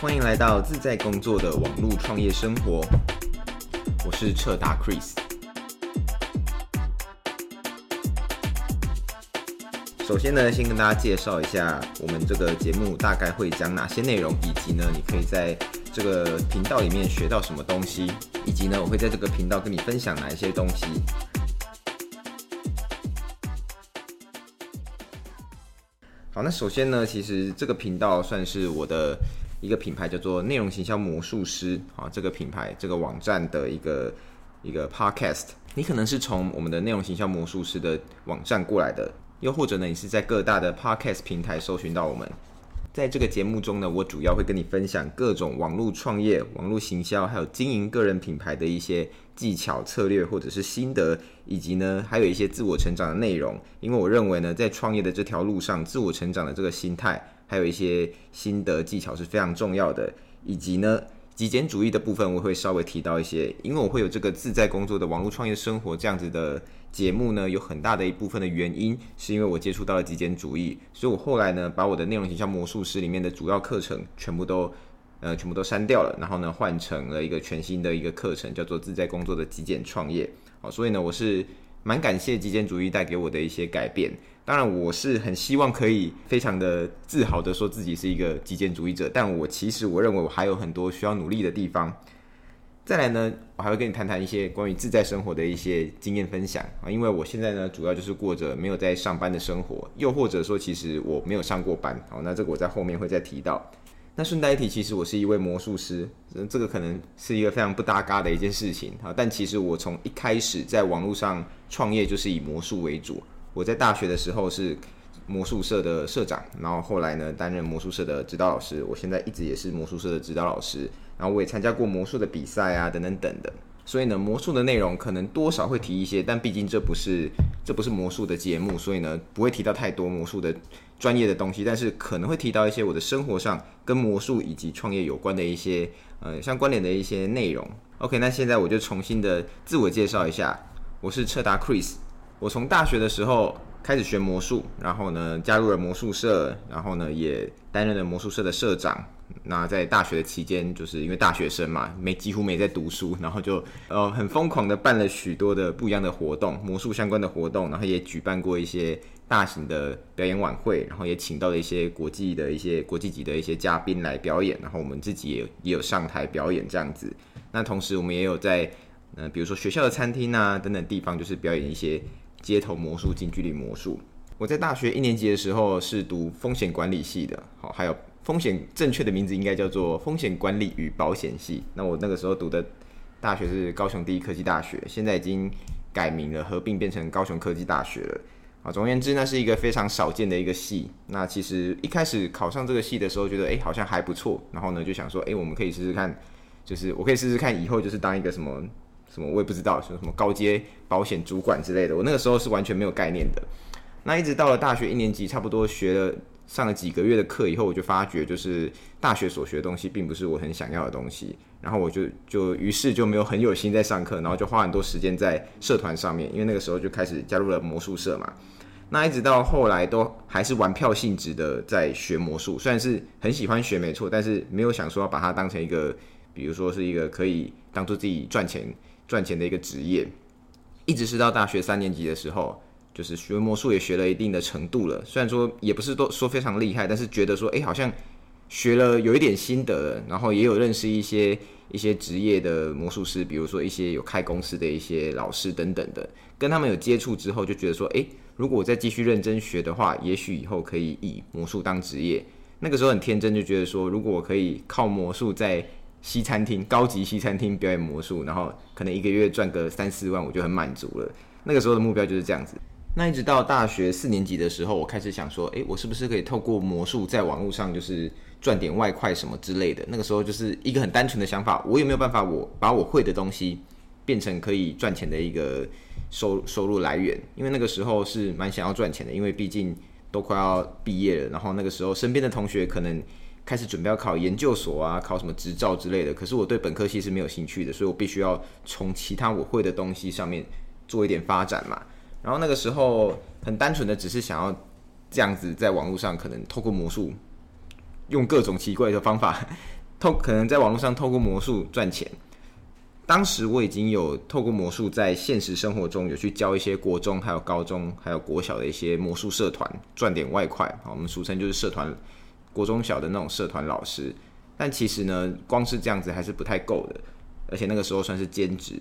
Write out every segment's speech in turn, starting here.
欢迎来到自在工作的网络创业生活，我是彻达 Chris。首先呢，先跟大家介绍一下我们这个节目大概会讲哪些内容，以及呢，你可以在这个频道里面学到什么东西，以及呢，我会在这个频道跟你分享哪一些东西。好，那首先呢，其实这个频道算是我的一个品牌，叫做内容行销魔术师啊，这个品牌这个网站的一个一个 podcast。你可能是从我们的内容行销魔术师的网站过来的，又或者呢，你是在各大的 podcast 平台搜寻到我们。在这个节目中呢，我主要会跟你分享各种网络创业、网络行销，还有经营个人品牌的一些技巧、策略，或者是心得，以及呢，还有一些自我成长的内容。因为我认为呢，在创业的这条路上，自我成长的这个心态，还有一些心得技巧是非常重要的，以及呢。极简主义的部分我会稍微提到一些，因为我会有这个自在工作的网络创业生活这样子的节目呢，有很大的一部分的原因是因为我接触到了极简主义，所以我后来呢把我的内容形象魔术师里面的主要课程全部都呃全部都删掉了，然后呢换成了一个全新的一个课程，叫做自在工作的极简创业。好，所以呢我是蛮感谢极简主义带给我的一些改变。当然，我是很希望可以非常的自豪的说自己是一个极简主义者，但我其实我认为我还有很多需要努力的地方。再来呢，我还会跟你谈谈一些关于自在生活的一些经验分享啊，因为我现在呢主要就是过着没有在上班的生活，又或者说其实我没有上过班，好，那这个我在后面会再提到。那顺带一提，其实我是一位魔术师，这个可能是一个非常不搭嘎的一件事情啊，但其实我从一开始在网络上创业就是以魔术为主。我在大学的时候是魔术社的社长，然后后来呢担任魔术社的指导老师。我现在一直也是魔术社的指导老师，然后我也参加过魔术的比赛啊，等等等的。所以呢，魔术的内容可能多少会提一些，但毕竟这不是这不是魔术的节目，所以呢不会提到太多魔术的专业的东西，但是可能会提到一些我的生活上跟魔术以及创业有关的一些呃相关联的一些内容。OK，那现在我就重新的自我介绍一下，我是彻达 Chris。我从大学的时候开始学魔术，然后呢加入了魔术社，然后呢也担任了魔术社的社长。那在大学的期间，就是因为大学生嘛，没几乎没在读书，然后就呃很疯狂的办了许多的不一样的活动，魔术相关的活动，然后也举办过一些大型的表演晚会，然后也请到了一些国际的一些国际级的一些嘉宾来表演，然后我们自己也也有上台表演这样子。那同时我们也有在嗯、呃、比如说学校的餐厅啊等等地方，就是表演一些。街头魔术、近距离魔术。我在大学一年级的时候是读风险管理系的，好，还有风险正确的名字应该叫做风险管理与保险系。那我那个时候读的大学是高雄第一科技大学，现在已经改名了，合并变成高雄科技大学了。啊，总而言之，那是一个非常少见的一个系。那其实一开始考上这个系的时候，觉得哎、欸、好像还不错，然后呢就想说，哎、欸，我们可以试试看，就是我可以试试看以后就是当一个什么。什么我也不知道，什么什么高阶保险主管之类的，我那个时候是完全没有概念的。那一直到了大学一年级，差不多学了上了几个月的课以后，我就发觉，就是大学所学的东西并不是我很想要的东西。然后我就就于是就没有很有心在上课，然后就花很多时间在社团上面，因为那个时候就开始加入了魔术社嘛。那一直到后来都还是玩票性质的在学魔术，虽然是很喜欢学没错，但是没有想说要把它当成一个，比如说是一个可以当做自己赚钱。赚钱的一个职业，一直是到大学三年级的时候，就是学魔术也学了一定的程度了。虽然说也不是都说非常厉害，但是觉得说，哎，好像学了有一点心得，然后也有认识一些一些职业的魔术师，比如说一些有开公司的一些老师等等的，跟他们有接触之后，就觉得说，哎，如果我再继续认真学的话，也许以后可以以魔术当职业。那个时候很天真，就觉得说，如果我可以靠魔术在西餐厅，高级西餐厅表演魔术，然后可能一个月赚个三四万，我就很满足了。那个时候的目标就是这样子。那一直到大学四年级的时候，我开始想说，诶，我是不是可以透过魔术在网络上就是赚点外快什么之类的？那个时候就是一个很单纯的想法，我有没有办法我把我会的东西变成可以赚钱的一个收收入来源？因为那个时候是蛮想要赚钱的，因为毕竟都快要毕业了，然后那个时候身边的同学可能。开始准备要考研究所啊，考什么执照之类的。可是我对本科系是没有兴趣的，所以我必须要从其他我会的东西上面做一点发展嘛。然后那个时候很单纯的只是想要这样子在网络上可能透过魔术，用各种奇怪的方法透可能在网络上透过魔术赚钱。当时我已经有透过魔术在现实生活中有去教一些国中、还有高中、还有国小的一些魔术社团赚点外快，好，我们俗称就是社团国中小的那种社团老师。但其实呢，光是这样子还是不太够的，而且那个时候算是兼职，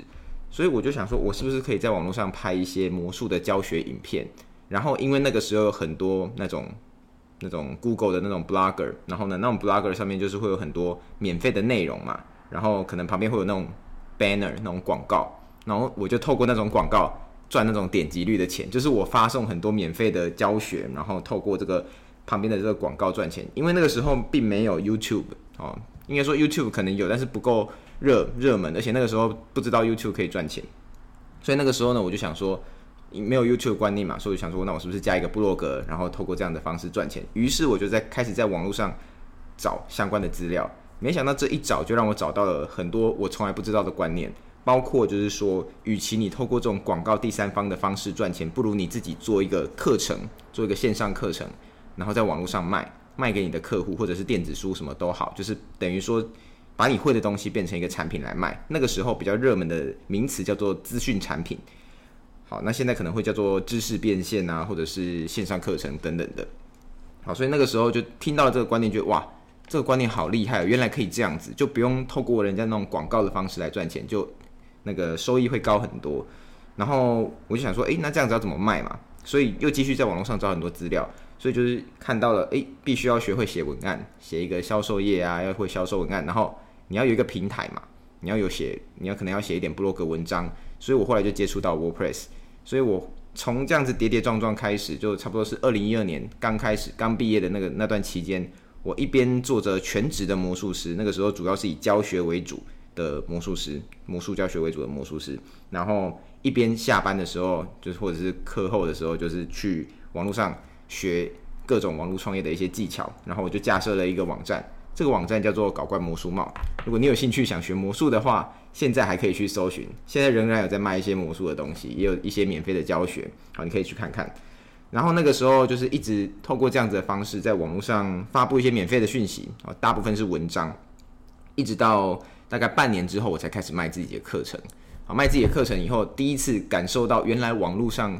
所以我就想说，我是不是可以在网络上拍一些魔术的教学影片？然后因为那个时候有很多那种那种 Google 的那种 Blogger，然后呢，那种 Blogger 上面就是会有很多免费的内容嘛，然后可能旁边会有那种。banner 那种广告，然后我就透过那种广告赚那种点击率的钱，就是我发送很多免费的教学，然后透过这个旁边的这个广告赚钱。因为那个时候并没有 YouTube 哦，应该说 YouTube 可能有，但是不够热热门，而且那个时候不知道 YouTube 可以赚钱，所以那个时候呢，我就想说没有 YouTube 观念嘛，所以想说那我是不是加一个部落格，然后透过这样的方式赚钱？于是我就在开始在网络上找相关的资料。没想到这一找就让我找到了很多我从来不知道的观念，包括就是说，与其你透过这种广告第三方的方式赚钱，不如你自己做一个课程，做一个线上课程，然后在网络上卖，卖给你的客户或者是电子书什么都好，就是等于说把你会的东西变成一个产品来卖。那个时候比较热门的名词叫做资讯产品，好，那现在可能会叫做知识变现啊，或者是线上课程等等的。好，所以那个时候就听到了这个观念，觉得哇。这个观念好厉害！原来可以这样子，就不用透过人家那种广告的方式来赚钱，就那个收益会高很多。然后我就想说，诶，那这样子要怎么卖嘛？所以又继续在网络上找很多资料，所以就是看到了，诶，必须要学会写文案，写一个销售页啊，要会销售文案。然后你要有一个平台嘛，你要有写，你要可能要写一点部落格文章。所以我后来就接触到 WordPress。所以我从这样子跌跌撞撞开始，就差不多是二零一二年刚开始刚毕业的那个那段期间。我一边做着全职的魔术师，那个时候主要是以教学为主的魔术师，魔术教学为主的魔术师。然后一边下班的时候，就是或者是课后的时候，就是去网络上学各种网络创业的一些技巧。然后我就架设了一个网站，这个网站叫做“搞怪魔术帽”。如果你有兴趣想学魔术的话，现在还可以去搜寻，现在仍然有在卖一些魔术的东西，也有一些免费的教学，好，你可以去看看。然后那个时候就是一直透过这样子的方式，在网络上发布一些免费的讯息啊，大部分是文章，一直到大概半年之后，我才开始卖自己的课程。啊，卖自己的课程以后，第一次感受到原来网络上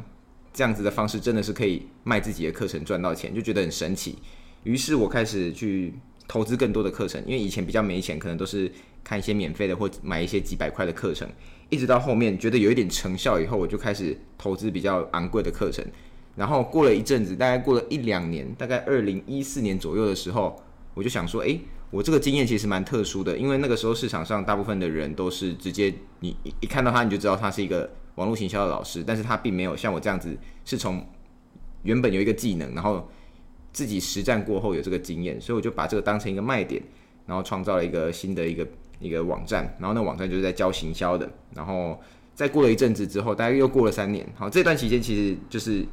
这样子的方式真的是可以卖自己的课程赚到钱，就觉得很神奇。于是我开始去投资更多的课程，因为以前比较没钱，可能都是看一些免费的或买一些几百块的课程，一直到后面觉得有一点成效以后，我就开始投资比较昂贵的课程。然后过了一阵子，大概过了一两年，大概二零一四年左右的时候，我就想说，诶，我这个经验其实蛮特殊的，因为那个时候市场上大部分的人都是直接你一看到他你就知道他是一个网络行销的老师，但是他并没有像我这样子是从原本有一个技能，然后自己实战过后有这个经验，所以我就把这个当成一个卖点，然后创造了一个新的一个一个网站，然后那网站就是在教行销的，然后再过了一阵子之后，大概又过了三年，好，这段期间其实就是。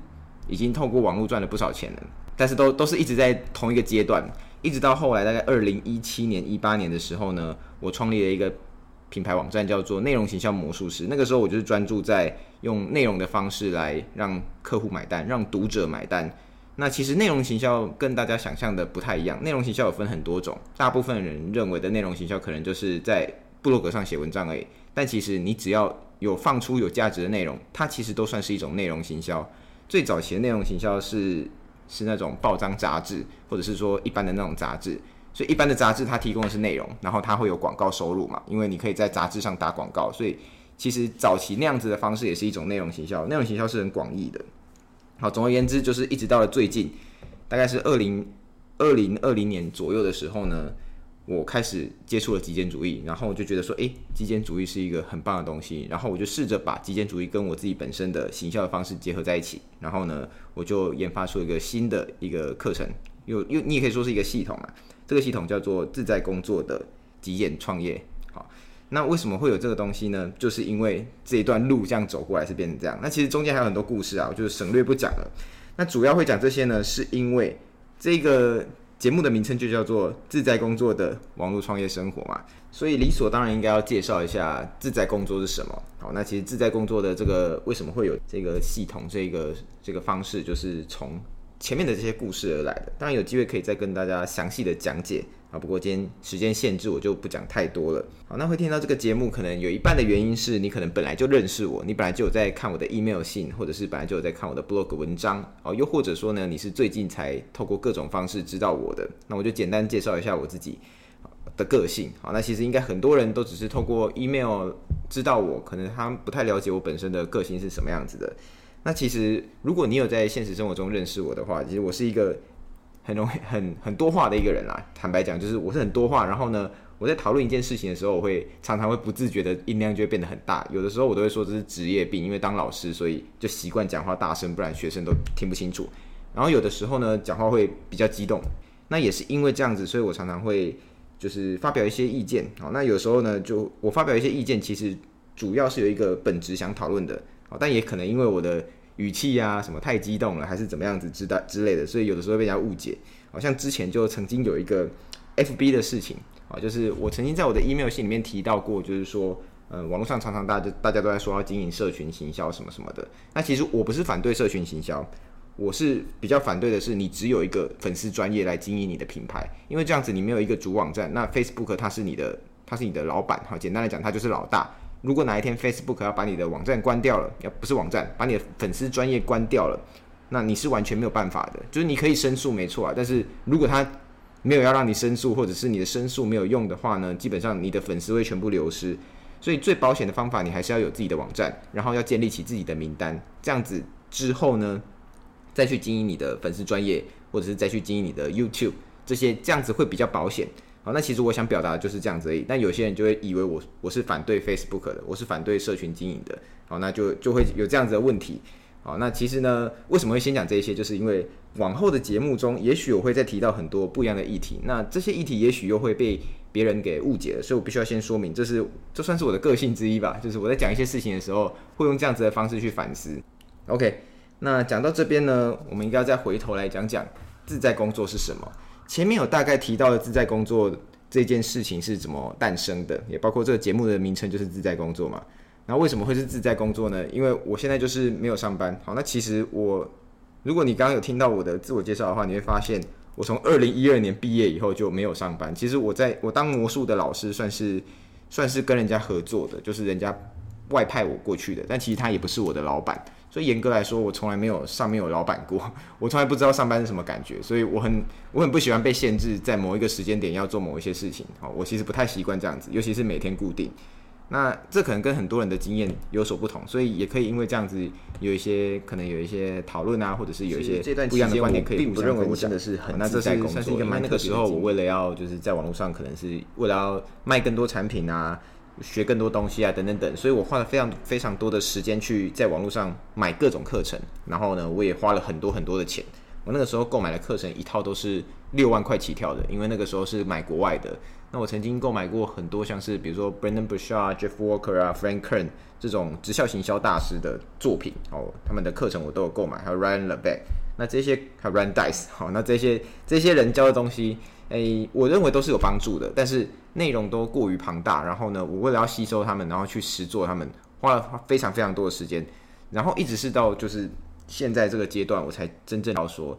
已经透过网络赚了不少钱了，但是都都是一直在同一个阶段，一直到后来大概二零一七年、一八年的时候呢，我创立了一个品牌网站，叫做内容行销魔术师。那个时候我就是专注在用内容的方式来让客户买单，让读者买单。那其实内容行销跟大家想象的不太一样，内容行销有分很多种，大部分人认为的内容行销可能就是在部落格上写文章而已，但其实你只要有放出有价值的内容，它其实都算是一种内容行销。最早期的内容行销是是那种报章杂志，或者是说一般的那种杂志，所以一般的杂志它提供的是内容，然后它会有广告收入嘛，因为你可以在杂志上打广告，所以其实早期那样子的方式也是一种内容行销。内容行销是很广义的。好，总而言之，就是一直到了最近，大概是二零二零二零年左右的时候呢。我开始接触了极简主义，然后我就觉得说，诶，极简主义是一个很棒的东西。然后我就试着把极简主义跟我自己本身的行销的方式结合在一起。然后呢，我就研发出一个新的一个课程，又又你也可以说是一个系统啊。这个系统叫做自在工作的极简创业。好，那为什么会有这个东西呢？就是因为这一段路这样走过来是变成这样。那其实中间还有很多故事啊，我就省略不讲了。那主要会讲这些呢，是因为这个。节目的名称就叫做“自在工作的网络创业生活”嘛，所以理所当然应该要介绍一下自在工作是什么。好，那其实自在工作的这个为什么会有这个系统、这个这个方式，就是从前面的这些故事而来的。当然有机会可以再跟大家详细的讲解啊。不过今天时间限制，我就不讲太多了。好，那会听到这个节目，可能有一半的原因是你可能本来就认识我，你本来就有在看我的 email 信，或者是本来就有在看我的 blog 文章哦。又或者说呢，你是最近才透过各种方式知道我的。那我就简单介绍一下我自己的个性。好，那其实应该很多人都只是透过 email 知道我，可能他不太了解我本身的个性是什么样子的。那其实，如果你有在现实生活中认识我的话，其实我是一个很容易、很很多话的一个人啦。坦白讲，就是我是很多话。然后呢，我在讨论一件事情的时候，我会常常会不自觉的音量就会变得很大。有的时候我都会说这是职业病，因为当老师，所以就习惯讲话大声，不然学生都听不清楚。然后有的时候呢，讲话会比较激动。那也是因为这样子，所以我常常会就是发表一些意见。好，那有时候呢，就我发表一些意见，其实主要是有一个本质想讨论的。好，但也可能因为我的语气啊，什么太激动了，还是怎么样子之的之类的，所以有的时候被人家误解。好像之前就曾经有一个 FB 的事情啊，就是我曾经在我的 email 信里面提到过，就是说，呃，网络上常常大家大家都在说要经营社群行销什么什么的。那其实我不是反对社群行销，我是比较反对的是你只有一个粉丝专业来经营你的品牌，因为这样子你没有一个主网站，那 Facebook 它是你的，它是你的老板，哈，简单来讲，它就是老大。如果哪一天 Facebook 要把你的网站关掉了，要不是网站，把你的粉丝专业关掉了，那你是完全没有办法的。就是你可以申诉没错啊，但是如果他没有要让你申诉，或者是你的申诉没有用的话呢，基本上你的粉丝会全部流失。所以最保险的方法，你还是要有自己的网站，然后要建立起自己的名单，这样子之后呢，再去经营你的粉丝专业，或者是再去经营你的 YouTube 这些，这样子会比较保险。好，那其实我想表达的就是这样子而已。但有些人就会以为我我是反对 Facebook 的，我是反对社群经营的。好，那就就会有这样子的问题。好，那其实呢，为什么会先讲这些？就是因为往后的节目中，也许我会再提到很多不一样的议题。那这些议题也许又会被别人给误解了，所以我必须要先说明，这是这算是我的个性之一吧。就是我在讲一些事情的时候，会用这样子的方式去反思。OK，那讲到这边呢，我们应该要再回头来讲讲自在工作是什么。前面有大概提到的自在工作这件事情是怎么诞生的，也包括这个节目的名称就是自在工作嘛。然后为什么会是自在工作呢？因为我现在就是没有上班。好，那其实我，如果你刚刚有听到我的自我介绍的话，你会发现我从二零一二年毕业以后就没有上班。其实我在我当魔术的老师，算是算是跟人家合作的，就是人家外派我过去的，但其实他也不是我的老板。所以严格来说，我从来没有上面有老板过，我从来不知道上班是什么感觉，所以我很我很不喜欢被限制在某一个时间点要做某一些事情。好，我其实不太习惯这样子，尤其是每天固定。那这可能跟很多人的经验有所不同，所以也可以因为这样子有一些可能有一些讨论啊，或者是有一些不一样的观点可以互相分享。那这是算是一个蛮那个时候，我为了要就是在网络上，可能是为了要卖更多产品啊。学更多东西啊，等等等，所以我花了非常非常多的时间去在网络上买各种课程，然后呢，我也花了很多很多的钱。我那个时候购买的课程一套都是六万块起跳的，因为那个时候是买国外的。那我曾经购买过很多像是比如说 Brendon Burchard、Jeff Walker 啊、Frank Kern 这种直销行销大师的作品，哦，他们的课程我都有购买，还有 Ryan Levesque，那这些还有 Ryan Deiss，好，那这些这些人教的东西。诶、我认为都是有帮助的，但是内容都过于庞大。然后呢，我为了要吸收他们，然后去实做他们，花了非常非常多的时间。然后一直是到就是现在这个阶段，我才真正要说，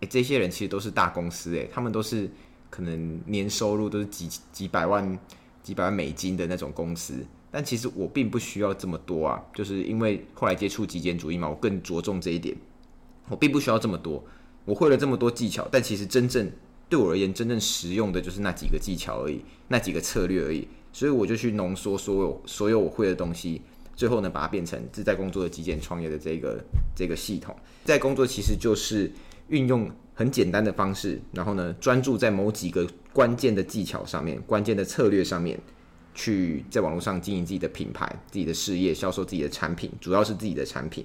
诶、这些人其实都是大公司，诶，他们都是可能年收入都是几几百万、几百万美金的那种公司。但其实我并不需要这么多啊，就是因为后来接触极简主义嘛，我更着重这一点。我并不需要这么多，我会了这么多技巧，但其实真正。对我而言，真正实用的就是那几个技巧而已，那几个策略而已。所以我就去浓缩所有所有我会的东西，最后呢，把它变成自在工作的极简创业的这个这个系统。自在工作其实就是运用很简单的方式，然后呢，专注在某几个关键的技巧上面、关键的策略上面，去在网络上经营自己的品牌、自己的事业、销售自己的产品，主要是自己的产品。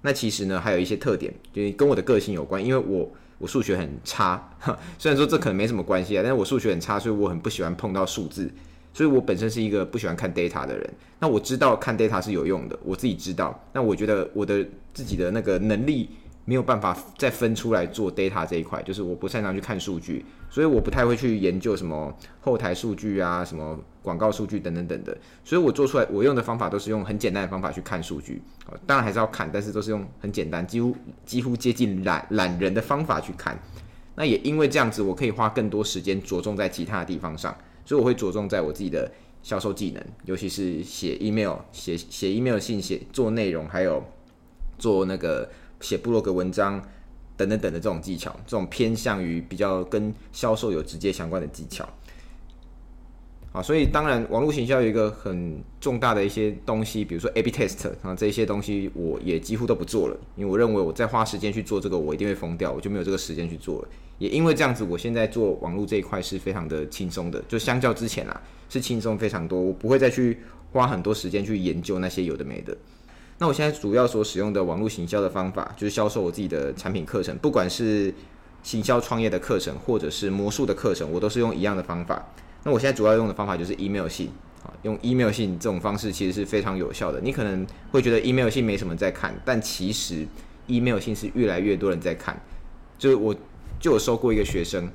那其实呢，还有一些特点，就是跟我的个性有关，因为我。我数学很差，虽然说这可能没什么关系啊，但是我数学很差，所以我很不喜欢碰到数字，所以我本身是一个不喜欢看 data 的人。那我知道看 data 是有用的，我自己知道。那我觉得我的自己的那个能力没有办法再分出来做 data 这一块，就是我不擅长去看数据，所以我不太会去研究什么后台数据啊，什么广告数据等等等的。所以我做出来，我用的方法都是用很简单的方法去看数据，当然还是要看，但是都是用很简单，几乎几乎接近懒懒人的方法去看。那也因为这样子，我可以花更多时间着重在其他的地方上，所以我会着重在我自己的销售技能，尤其是写 email、写写 email 信、写做内容，还有做那个写部落格文章等等等的这种技巧，这种偏向于比较跟销售有直接相关的技巧。啊，所以当然，网络行销有一个很重大的一些东西，比如说 A/B test 啊，这些东西我也几乎都不做了，因为我认为我再花时间去做这个，我一定会疯掉，我就没有这个时间去做了。也因为这样子，我现在做网络这一块是非常的轻松的，就相较之前啊，是轻松非常多，我不会再去花很多时间去研究那些有的没的。那我现在主要所使用的网络行销的方法，就是销售我自己的产品课程，不管是行销创业的课程，或者是魔术的课程，我都是用一样的方法。那我现在主要用的方法就是 email 信啊，用 email 信这种方式其实是非常有效的。你可能会觉得 email 信没什么在看，但其实 email 信是越来越多人在看。就是我就有收过一个学生，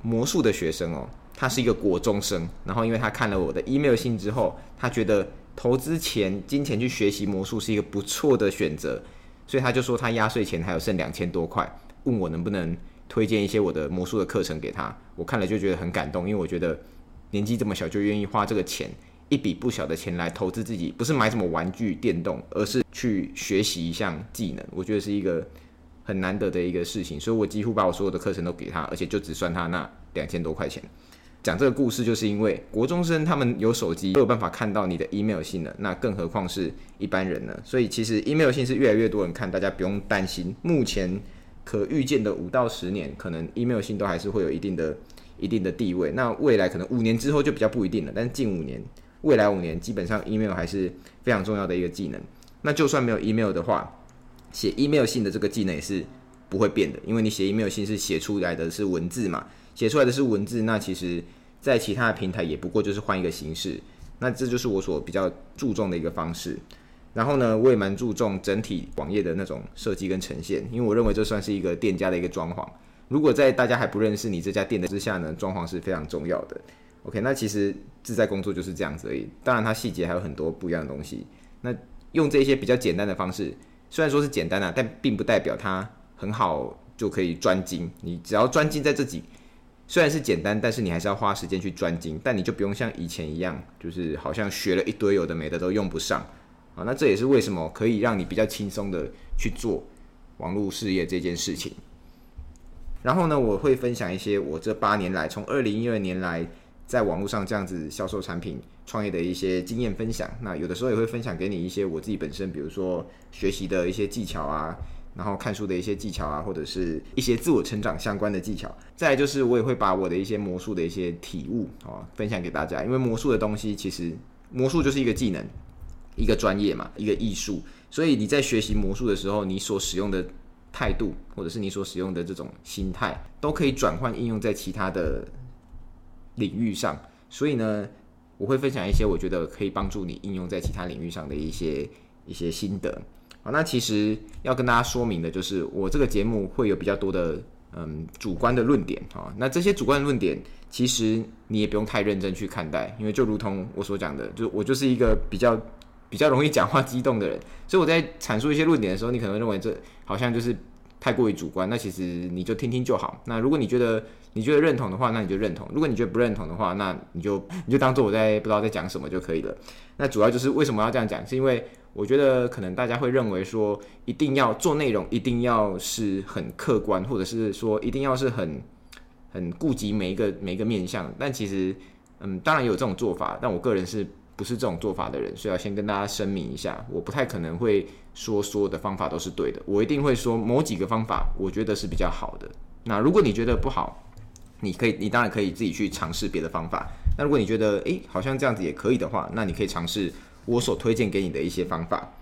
魔术的学生哦，他是一个国中生，然后因为他看了我的 email 信之后，他觉得投资钱金钱去学习魔术是一个不错的选择，所以他就说他压岁钱还有剩两千多块，问我能不能推荐一些我的魔术的课程给他。我看了就觉得很感动，因为我觉得。年纪这么小就愿意花这个钱，一笔不小的钱来投资自己，不是买什么玩具、电动，而是去学习一项技能。我觉得是一个很难得的一个事情，所以我几乎把我所有的课程都给他，而且就只算他那两千多块钱。讲这个故事，就是因为国中生他们有手机都有办法看到你的 email 信了，那更何况是一般人呢？所以其实 email 信是越来越多人看，大家不用担心。目前可预见的五到十年，可能 email 信都还是会有一定的。一定的地位，那未来可能五年之后就比较不一定了。但近五年，未来五年基本上 email 还是非常重要的一个技能。那就算没有 email 的话，写 email 信的这个技能也是不会变的，因为你写 email 信是写出来的是文字嘛，写出来的是文字，那其实在其他的平台也不过就是换一个形式。那这就是我所比较注重的一个方式。然后呢，我也蛮注重整体网页的那种设计跟呈现，因为我认为这算是一个店家的一个装潢。如果在大家还不认识你这家店的之下呢，装潢是非常重要的。OK，那其实自在工作就是这样子而已。当然，它细节还有很多不一样的东西。那用这些比较简单的方式，虽然说是简单啊，但并不代表它很好就可以专精。你只要专精在这几，虽然是简单，但是你还是要花时间去专精。但你就不用像以前一样，就是好像学了一堆有的没的都用不上啊。那这也是为什么可以让你比较轻松的去做网络事业这件事情。然后呢，我会分享一些我这八年来，从二零一二年来，在网络上这样子销售产品、创业的一些经验分享。那有的时候也会分享给你一些我自己本身，比如说学习的一些技巧啊，然后看书的一些技巧啊，或者是一些自我成长相关的技巧。再来就是我也会把我的一些魔术的一些体悟啊分享给大家，因为魔术的东西其实魔术就是一个技能、一个专业嘛，一个艺术。所以你在学习魔术的时候，你所使用的。态度，或者是你所使用的这种心态，都可以转换应用在其他的领域上。所以呢，我会分享一些我觉得可以帮助你应用在其他领域上的一些一些心得。好，那其实要跟大家说明的就是，我这个节目会有比较多的嗯主观的论点啊。那这些主观的论点，其实你也不用太认真去看待，因为就如同我所讲的，就我就是一个比较。比较容易讲话激动的人，所以我在阐述一些论点的时候，你可能认为这好像就是太过于主观。那其实你就听听就好。那如果你觉得你觉得认同的话，那你就认同；如果你觉得不认同的话，那你就你就当做我在不知道在讲什么就可以了。那主要就是为什么要这样讲，是因为我觉得可能大家会认为说，一定要做内容，一定要是很客观，或者是说一定要是很很顾及每一个每一个面向。但其实，嗯，当然有这种做法，但我个人是。不是这种做法的人，所以要先跟大家声明一下，我不太可能会说所有的方法都是对的，我一定会说某几个方法我觉得是比较好的。那如果你觉得不好，你可以，你当然可以自己去尝试别的方法。那如果你觉得诶，好像这样子也可以的话，那你可以尝试我所推荐给你的一些方法。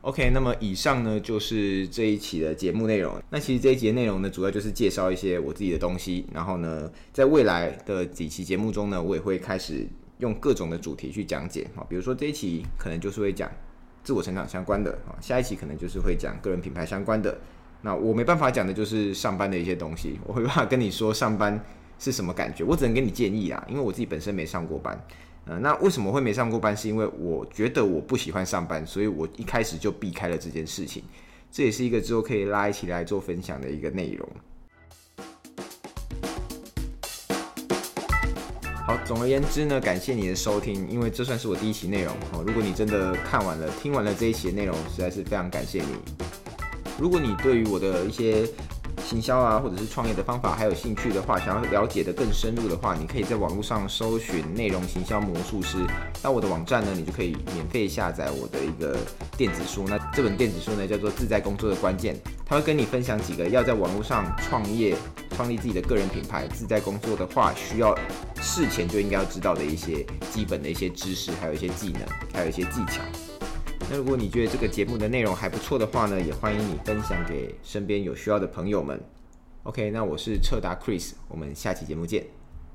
OK，那么以上呢就是这一期的节目内容。那其实这一节内容呢，主要就是介绍一些我自己的东西，然后呢，在未来的几期节目中呢，我也会开始。用各种的主题去讲解啊，比如说这一期可能就是会讲自我成长相关的啊，下一期可能就是会讲个人品牌相关的。那我没办法讲的就是上班的一些东西，我没办法跟你说上班是什么感觉，我只能给你建议啊，因为我自己本身没上过班。呃，那为什么会没上过班？是因为我觉得我不喜欢上班，所以我一开始就避开了这件事情。这也是一个之后可以拉一起来做分享的一个内容。总而言之呢，感谢你的收听，因为这算是我第一期内容哦。如果你真的看完了、听完了这一期的内容，实在是非常感谢你。如果你对于我的一些行销啊，或者是创业的方法，还有兴趣的话，想要了解的更深入的话，你可以在网络上搜寻内容行销魔术师。那我的网站呢，你就可以免费下载我的一个电子书。那这本电子书呢，叫做《自在工作的关键》，它会跟你分享几个要在网络上创业、创立自己的个人品牌、自在工作的话，需要事前就应该要知道的一些基本的一些知识，还有一些技能，还有一些技巧。那如果你觉得这个节目的内容还不错的话呢，也欢迎你分享给身边有需要的朋友们。OK，那我是彻达 Chris，我们下期节目见。